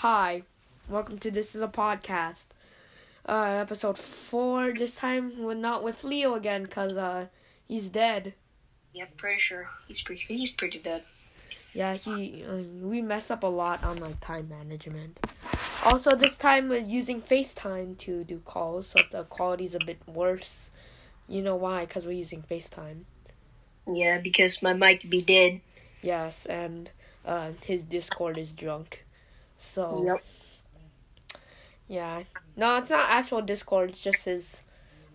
Hi, welcome to This is a Podcast. Uh, episode 4. This time we're not with Leo again because uh, he's dead. Yep, pretty sure he's pretty he's pretty dead. Yeah, he uh, we mess up a lot on like time management. Also, this time we're using FaceTime to do calls, so the quality's a bit worse. You know why? Because we're using FaceTime. Yeah, because my mic be dead. Yes, and uh, his Discord is drunk. So Yep. yeah, no, it's not actual Discord. It's just his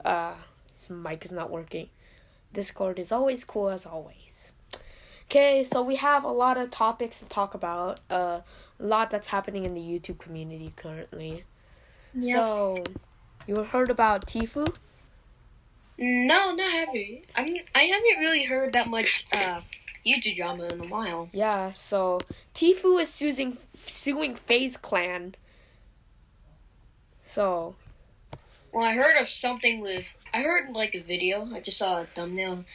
uh his mic is not working. Discord is always cool as always. Okay, so we have a lot of topics to talk about. Uh, a lot that's happening in the YouTube community currently. So, you heard about Tfue? No, not heavy. I mean, I haven't really heard that much uh YouTube drama in a while. Yeah, so Tfue is suing suing FaZe Clan. So, Well, I heard of something with I heard like a video. I just saw a thumbnail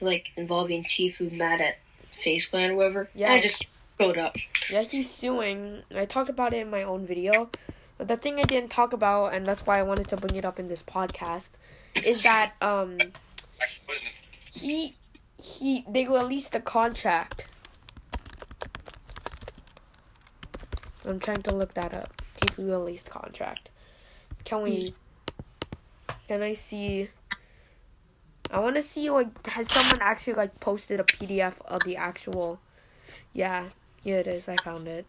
like involving Tfue mad at FaZe Clan or whatever. Yeah. And I just scrolled up. Yeah, he's suing. I talked about it in my own video. But the thing I didn't talk about, and that's why I wanted to bring it up in this podcast, is that um he he they released a contract. I'm trying to look that up. Tfue released contract. Can we? Can I see? I want to see like has someone actually like posted a PDF of the actual? Yeah, here it is. I found it.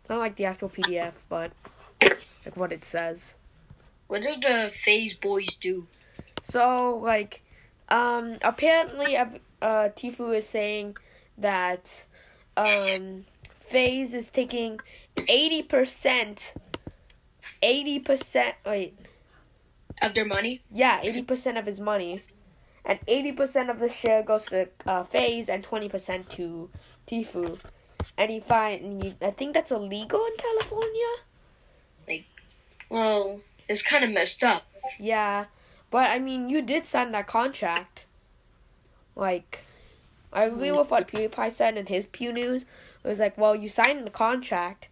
It's not like the actual PDF, but like what it says. What did the FaZe boys do? So like, um, apparently, uh, Tfue is saying that um, FaZe is taking eighty percent. Eighty percent. Wait, Of their money? yeah, eighty percent of his money, and eighty percent of the share goes to uh, FaZe, and twenty percent to Tfue. And he find, I think that's illegal in California. Like Well, it's kind of messed up. Yeah, but I mean, you did sign that contract. Like, I agree with what PewDiePie said in his Pew News. It was like, well, you signed the contract.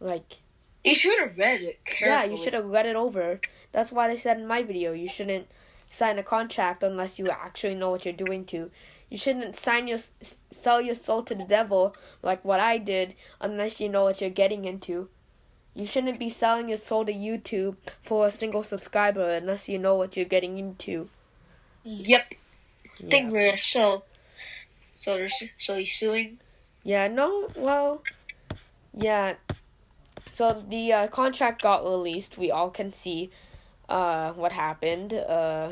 Like, You should have read it yeah, you should have read it over. That's what I said in my video. You shouldn't sign a contract unless you actually know what you're doing to. You shouldn't sign your sell your soul to the devil like what I did unless you know what you're getting into. You shouldn't be selling your soul to YouTube for a single subscriber unless you know what you're getting into. Yep. Yeah. Think we're so. So there's so he's suing. Yeah, no, well, yeah. So the uh, contract got released. We all can see uh, what happened. Uh,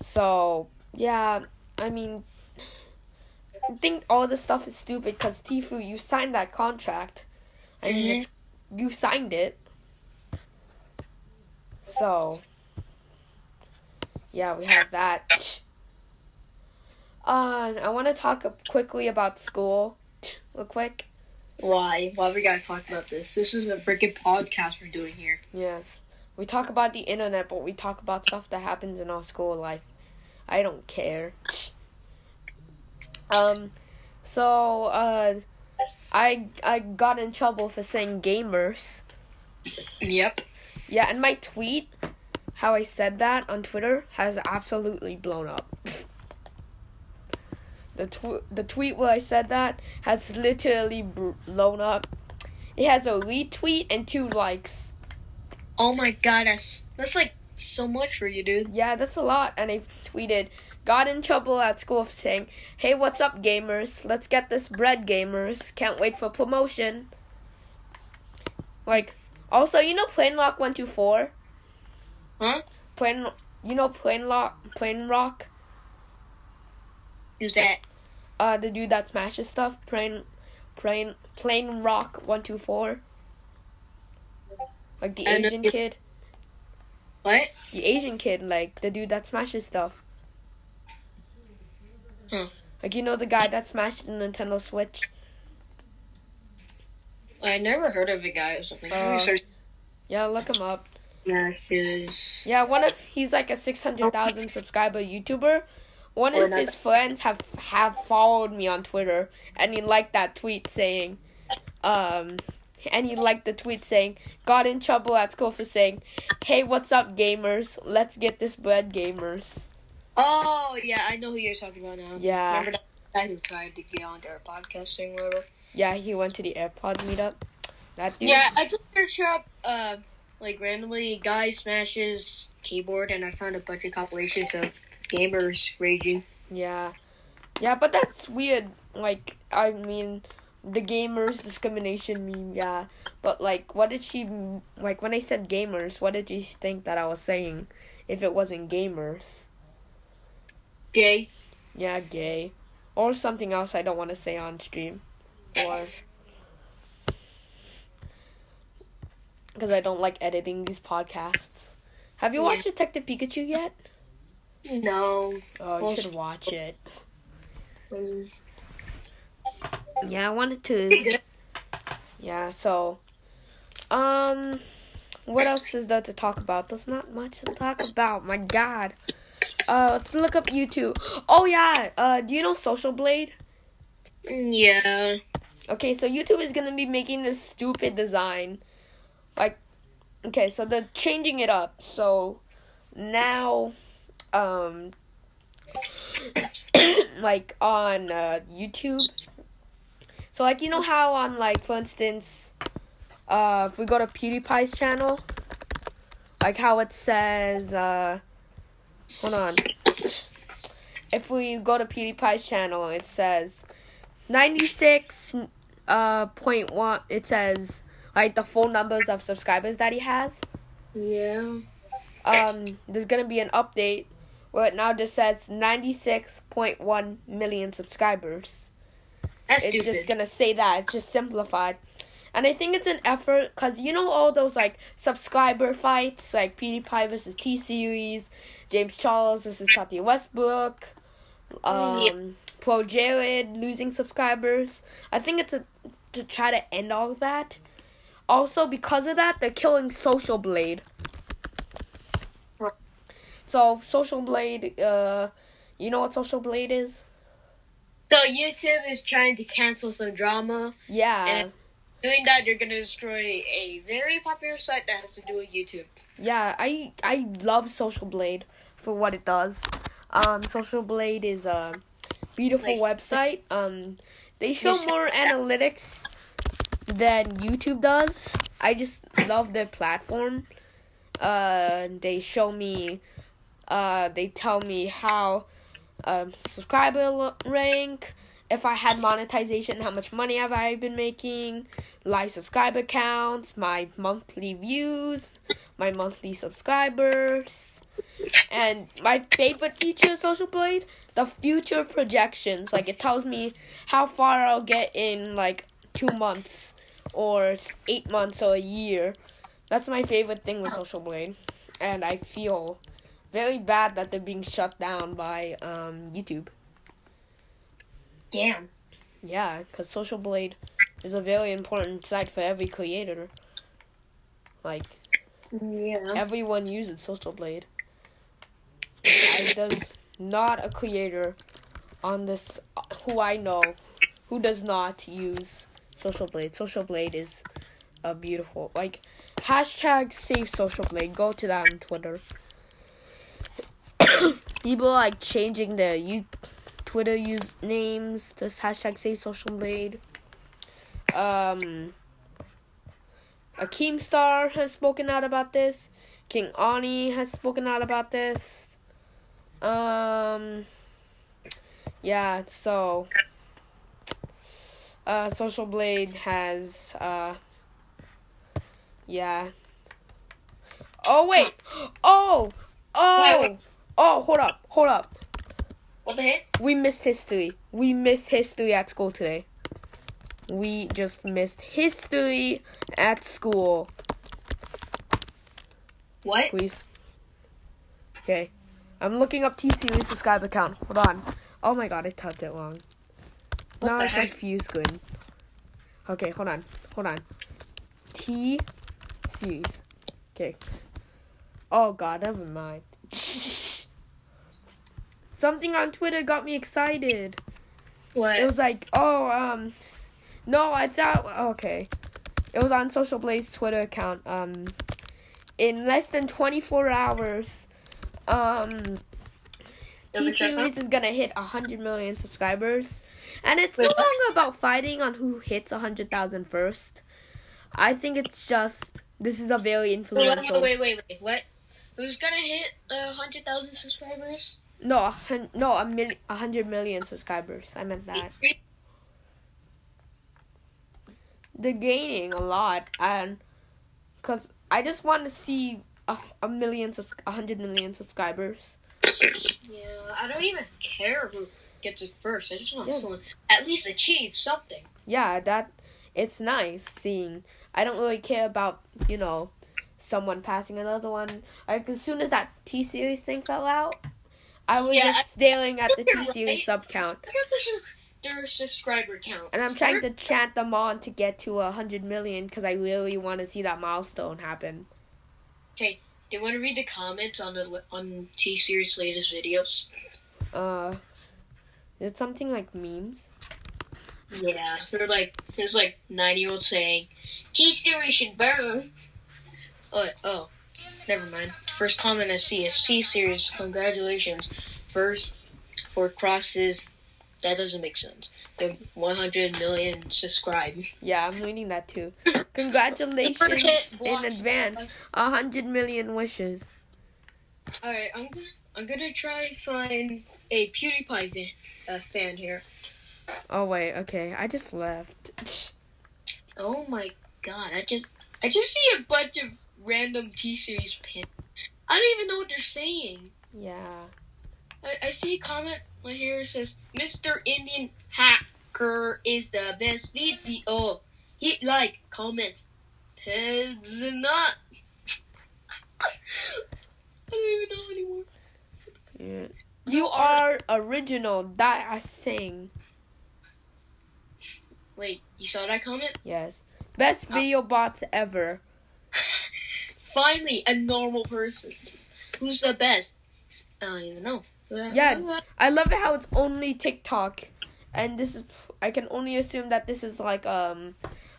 so, yeah, I mean, I think all this stuff is stupid because Tfue, you signed that contract. I mean, Mhm. it's, you signed it. So, yeah, we have that. Uh, I want to talk quickly about school, real quick. Why? Why we gotta talk about this? This is a freaking podcast we're doing here. Yes. We talk about the internet, but we talk about stuff that happens in our school life. I don't care. Um so uh I I got in trouble for saying gamers. Yep. Yeah, and my tweet how I said that on Twitter has absolutely blown up. The tw- the tweet where I said that has literally blown up. It has a retweet and two likes. Oh my god, that's that's like so much for you, dude. Yeah, that's a lot. And I tweeted, got in trouble at school for saying, hey, what's up, gamers? Let's get this bread, gamers. Can't wait for promotion. Like, also, you know Plain Rock 124? Huh? Plain, you know Plain Rock, Plain Rock? Who's that? Uh, the dude that smashes stuff? Plain, Plain, Plain Rock 124? Like the I know- Asian kid? What? The Asian kid, like, the dude that smashes stuff. Huh. Like, you know the guy that smashed the Nintendo Switch? I never heard of a guy or something. Uh, Yeah, look him up. yeah, his. Yeah, one of he's like a six hundred thousand subscriber YouTuber. One Or of his friends have have followed me on Twitter, and he liked that tweet saying, um, and he liked the tweet saying, "Got in trouble at school for saying, hey, what's up, gamers? Let's get this bread, gamers.'" Oh yeah, I know who you're talking about now. Yeah. Remember that guy who tried to get onto our podcast thing, whatever. Yeah, he went to the AirPods meetup. That dude. Yeah, I just searched up uh like randomly guy smashes keyboard and I found a bunch of compilations of gamers raging. Yeah. Yeah, but that's weird. Like, I mean, the gamers discrimination meme, yeah. But, like, what did she, like, when I said gamers, what did you think that I was saying if it wasn't gamers? Gay. Yeah, gay. Or something else I don't want to say on stream. Or. Because I don't like editing these podcasts. Have you Yeah. watched Detective Pikachu yet? No. Oh, you Well, should watch it. Um, Yeah, I wanted to. Yeah, so. Um. What else is there to talk about? There's not much to talk about. My God. Uh, let's look up YouTube. Oh yeah. Uh, do you know Social Blade? yeah. Okay, so YouTube is gonna be making this stupid design. Like, okay, so they're changing it up. So now, um, like on uh, YouTube. So like you know how on like for instance, uh, if we go to PewDiePie's channel, like how it says, uh, hold on. If we go to PewDiePie's channel, it says 96 uh point one it says like the full numbers of subscribers that he has Yeah. um there's gonna be an update where it now just says 96.1 million subscribers That's it's stupid. just gonna say that it's just simplified and i think it's an effort because you know all those like subscriber fights like pewdiepie versus t-series james charles versus Tati westbrook um Yeah. pro jared losing subscribers i think it's a to try to end all of that also because of that they're killing social blade. So social blade uh you know what social blade is So YouTube is trying to cancel some drama. yeah And- Doing that, you're gonna destroy a very popular site that has to do with YouTube. Yeah, I I love Social Blade for what it does. Um, Social Blade is a beautiful website. Um, they show more analytics than YouTube does. I just love their platform. Uh, they show me. Uh, they tell me how um, subscriber rank. If I had monetization, how much money have I been making? Live subscriber counts, my monthly views, my monthly subscribers, and my favorite feature of Social Blade, the future projections. Like it tells me how far I'll get in like two months, or eight months, or a year. That's my favorite thing with Social Blade, and I feel very bad that they're being shut down by um, YouTube. Damn. Yeah, because Social Blade is a very important site for every creator. Like, Yeah. everyone uses Social Blade. I, there's not a creator on this who I know who does not use Social Blade. Social Blade is a beautiful like hashtag save Social Blade. Go to that on Twitter. People like changing their you Twitter use names to hashtag save Social Blade. Um, Keemstar has spoken out about this. King Ani has spoken out about this. Um, yeah, so uh, Social Blade has uh, yeah. Oh wait! Oh! Oh! Oh! Hold up! Hold up! What the heck? We missed history. We missed history at school today. We just missed history at school. What? Please. Okay. I'm looking up T Series subscriber count. Hold on. Oh my god, I typed it wrong. What now the I heck? confused good. Okay, hold on. Hold on. T series. Okay. Oh god, never mind. Something on Twitter got me excited. What? It was like, oh, um, no, I thought, okay. it was on Social Blade's Twitter account. Um, in less than 24 hours, um, T Series is gonna hit 100 million subscribers, and it's no Wait, what? longer about fighting on who hits 100,000 first. I think it's just this is a very influential. wait, wait, wait, what? Who's gonna hit a hundred thousand subscribers? No, a hun- no, a mil- a hundred million subscribers. I meant that. They're gaining a lot, and cause I just want to see a, a million, subs- a hundred million subscribers. Yeah, I don't even care who gets it first. I just want Yeah. someone at least achieve something. Yeah, that it's nice seeing. I don't really care about you know someone passing another one. Like as soon as that T series thing fell out, I was Yeah, just staring at the T series sub count. Look at their, their subscriber count. And I'm trying to chant them on to get to a hundred million because I really want to see that milestone happen. Hey, do you want to read the comments on the on T Series latest videos? Uh, is it something like memes? Yeah, they're like there's like nine year old saying T Series should burn. Oh, oh, never mind. First comment I see is T Series. Congratulations, first for crosses. That doesn't make sense. They're 100 million subscribed. Yeah, I'm reading that too. Congratulations in advance. A hundred million wishes. All right, I'm gonna I'm gonna try find a PewDiePie fan, uh, fan here. Oh wait, okay. I just left. Oh my god, I just I just see a bunch of random T series pins. I don't even know what they're saying. Yeah. I, I see a comment right here it says Mr. Indian Hacker is the best video. Hit like, comments. Heads not. I don't even know anymore. Yeah. You are original. That I sing. Wait, you saw that comment? Yes. Best uh, video bots ever. Finally, a normal person. Who's the best? I don't even know. Yeah. I love it how it's only TikTok, and this is I can only assume that this is like um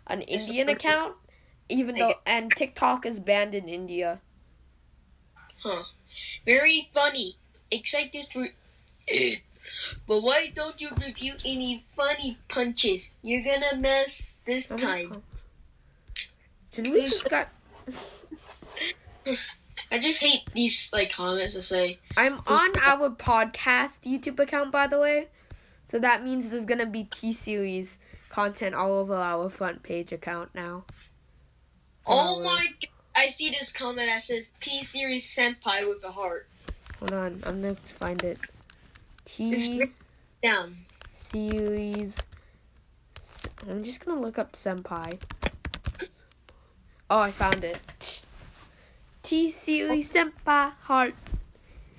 an Indian account, even though and TikTok is banned in India. Huh. Very funny. Excited for. but why don't you review any funny punches? You're gonna mess this Oh time. Should we subscribe? I just hate these like comments that say, I'm on our podcast YouTube account, by the way. So that means there's gonna be T series content all over our front page account now. "Oh Our- my!" God. I see this comment that says T Series Senpai with a heart. Hold on, I'm gonna find it. T down series I'm just gonna look up senpai. Oh, I found it. T series senpai heart.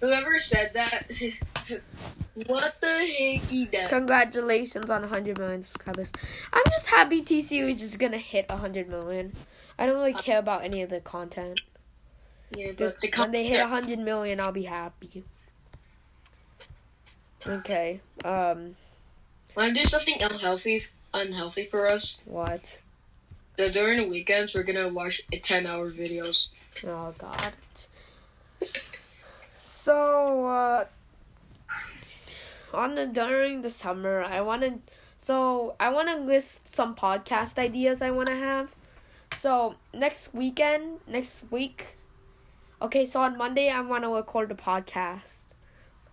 Whoever said that, what the heck is that? Congratulations on 100 million subscribers. I'm just happy T series is gonna hit 100 million. I don't really care about any of the content. Yeah, Just but the when they hit comments 100 million, I'll be happy. Okay. Um. Want to do something unhealthy, unhealthy for us? What? So during the weekends, we're gonna watch 10-hour videos. Oh God. So uh, on the during the summer, I wanted so I want to list some podcast ideas I want to have. So next weekend, next week. Okay, so on Monday I want to record a podcast.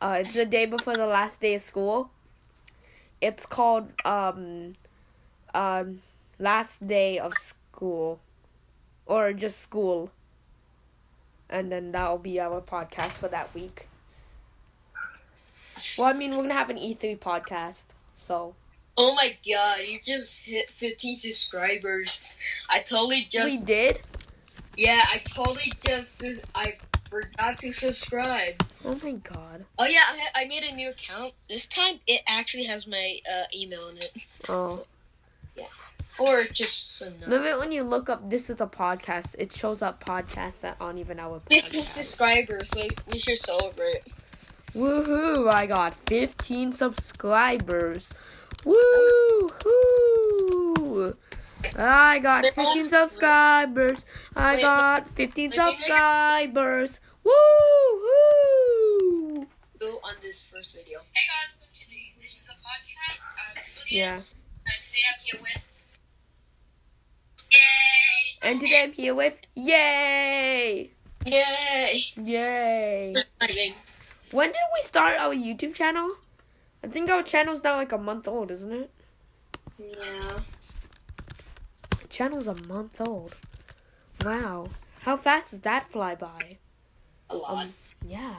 Uh, it's the day before the last day of school. It's called um, um, last day of school, or just school and then that'll be our podcast for that week. Well, I mean, we're gonna have an E3 podcast, so Oh my god, you just hit 15 subscribers. I totally just we did. yeah, I totally just I forgot to subscribe. Oh my god. Oh yeah, I, I made a new account. This time it actually has my uh, email in it, Oh, or just so no. love it when you look up. This is a podcast. It shows up podcasts that aren't even our 15 subscribers, like we should celebrate. Woohoo! I got 15 subscribers. Woohoo! I got 15 subscribers. I got 15 wait, wait, wait. subscribers. Woo! Woo! Go on this first video. Hey guys, welcome to the, this is a podcast. Um, I'm Julian. Yeah. And today I'm here with. And today I'm here with Yay! Yay! Yay! When did we start our YouTube channel? I think our channel's now like a month old, isn't it? Yeah. Channel's a month old. Wow. How fast does that fly by? A lot. Um, yeah.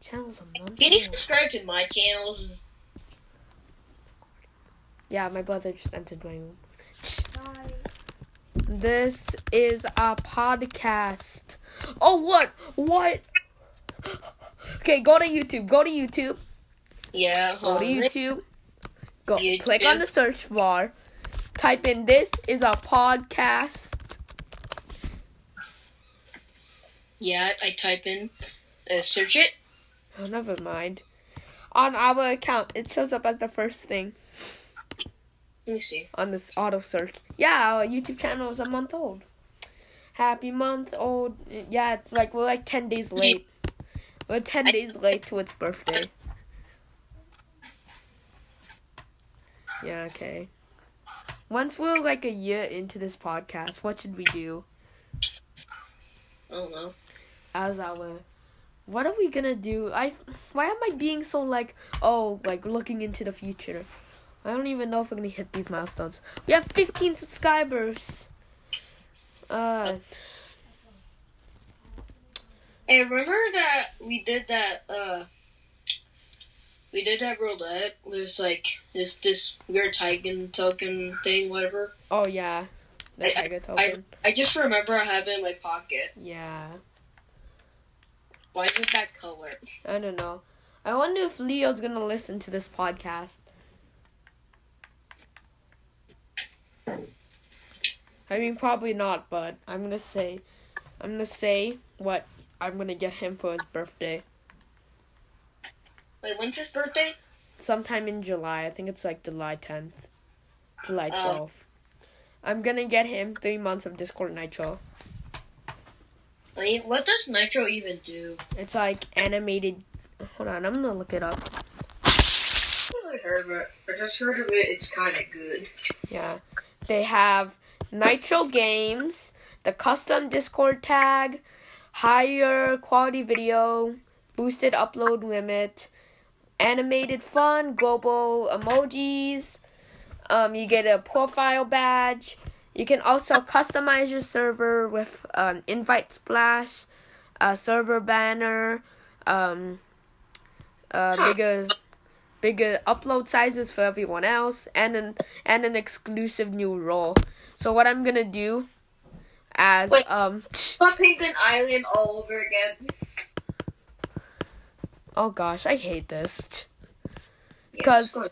Channel's a month Can you old. subscribe to my channels? Yeah, my brother just entered my room. This is a podcast. Oh, what? What? Okay, go to YouTube. Go to YouTube. Yeah. Go to. YouTube. Go. YouTube. Click on the search bar. Type in this is a podcast. Yeah, I type in, uh, search it. Oh, never mind. On our account, it shows up as the first thing Let me see. on this auto search. Yeah, our YouTube channel is a month old. Happy month old. Yeah, it's like we're like ten days late. We're ten days late to its birthday. Yeah, okay. Once we're like a year into this podcast, what should we do I don't know. as our what are we gonna do? I why am I being so like oh like looking into the future? I don't even know if we're gonna hit these milestones. We have 15 subscribers. Uh, Hey, remember that we did that, uh, we did that roulette with, like, this, this weird Titan token thing, whatever? oh yeah, the I- Tiger token. I just remember I have it in my pocket. yeah, Why is it that color? I don't know. I wonder if Leo's gonna listen to this podcast. I mean, probably not, but I'm gonna say, I'm gonna say what I'm gonna get him for his birthday. Wait, when's his birthday? sometime in July. I think it's like July 10th, July Oh. 12th. I'm gonna get him three months of Discord Nitro. Wait, what does Nitro even do? It's like animated. Hold on, I'm gonna look it up. I heard of it. I just heard of it. It's kind of good. Yeah, they have Nitro games, the custom Discord tag, higher quality video, boosted upload limit, animated fun, global emojis. Um, you get a profile badge. You can also customize your server with um, invite splash, a server banner, um, uh, Huh. bigger, bigger upload sizes for everyone else, and an and an exclusive new role. So what I'm gonna do, as Wait. um, Penguin Island all over again. oh gosh, I hate this. Because good.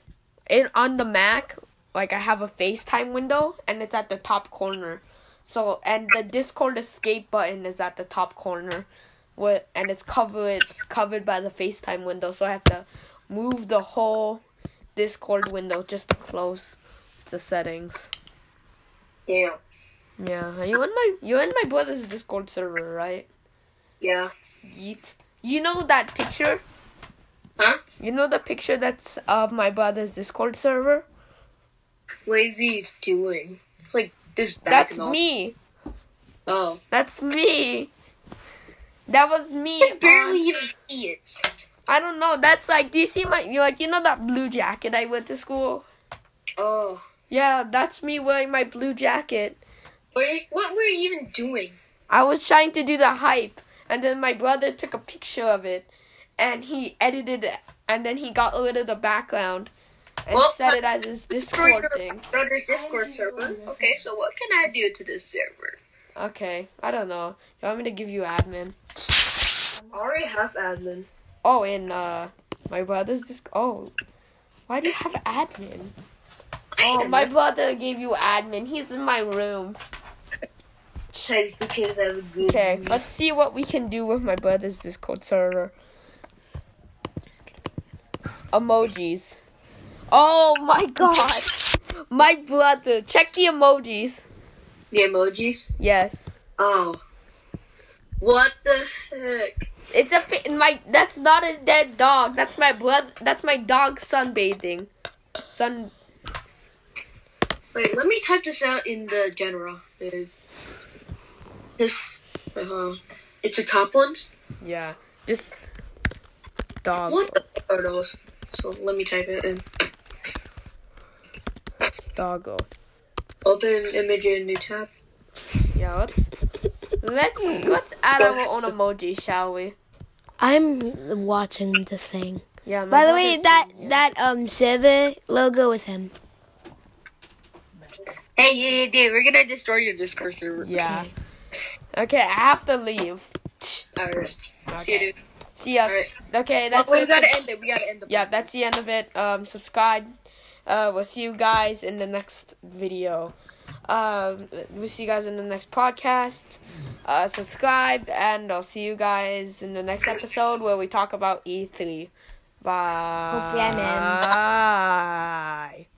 in on the Mac, like I have a FaceTime window and it's at the top corner. So and the Discord escape button is at the top corner. With and it's covered covered by the FaceTime window, so I have to move the whole Discord window just to close the settings. Damn. Yeah, you in my you in my brother's Discord server, right? Yeah. Yeet. You know that picture? Huh? You know the picture that's of my brother's Discord server? What is he doing? It's like this back That's and me. Oh. That's me. That was me. I barely on- even see it. I don't know. That's like. Do you see my? You like you know that blue jacket I went to school? Oh. Yeah, that's me wearing my blue jacket. What, what were you even doing? I was trying to do the hype, and then my brother took a picture of it, and he edited it, and then he got rid of the background, and Well, set it uh, as his Discord thing. brother's Discord server. Okay, so what can I do to this server? Okay, I don't know. You want me to give you admin? I already have admin. Oh, and uh, my brother's Disc. Oh, why do you have admin? Oh, my brother gave you admin. He's in my room. Chinese because I have good. Okay, let's see what we can do with my brother's Discord server. Emojis. Oh my god! My brother. Check the emojis. The emojis. Yes. Oh. What the heck? It's a my. That's not a dead dog. That's my blood. That's my dog sunbathing. Sun. Wait, let me type this out in the general. This. Uh, it's a top one. Yeah. Just. Dog. What the those? So let me type it in. Doggo. Open image in new tab. Yeah. Let's. Let's let's add our own emoji, shall we? I'm watching this thing. Yeah. my By the way, brother's- that yeah. that um server logo is him. Hey, yeah, yeah, dude, we're gonna destroy your Discord server. Yeah. Okay, I have to leave. Alright. See you, dude. See ya. Alright. Okay, Well, that's we gotta end it. We gotta end the yeah, that's the end of it. Um, subscribe. Uh, we'll see you guys in the next video. Um, we'll see you guys in the next podcast. Uh, subscribe, and I'll see you guys in the next episode where we talk about E3. Bye. Hopefully I'm in. Bye.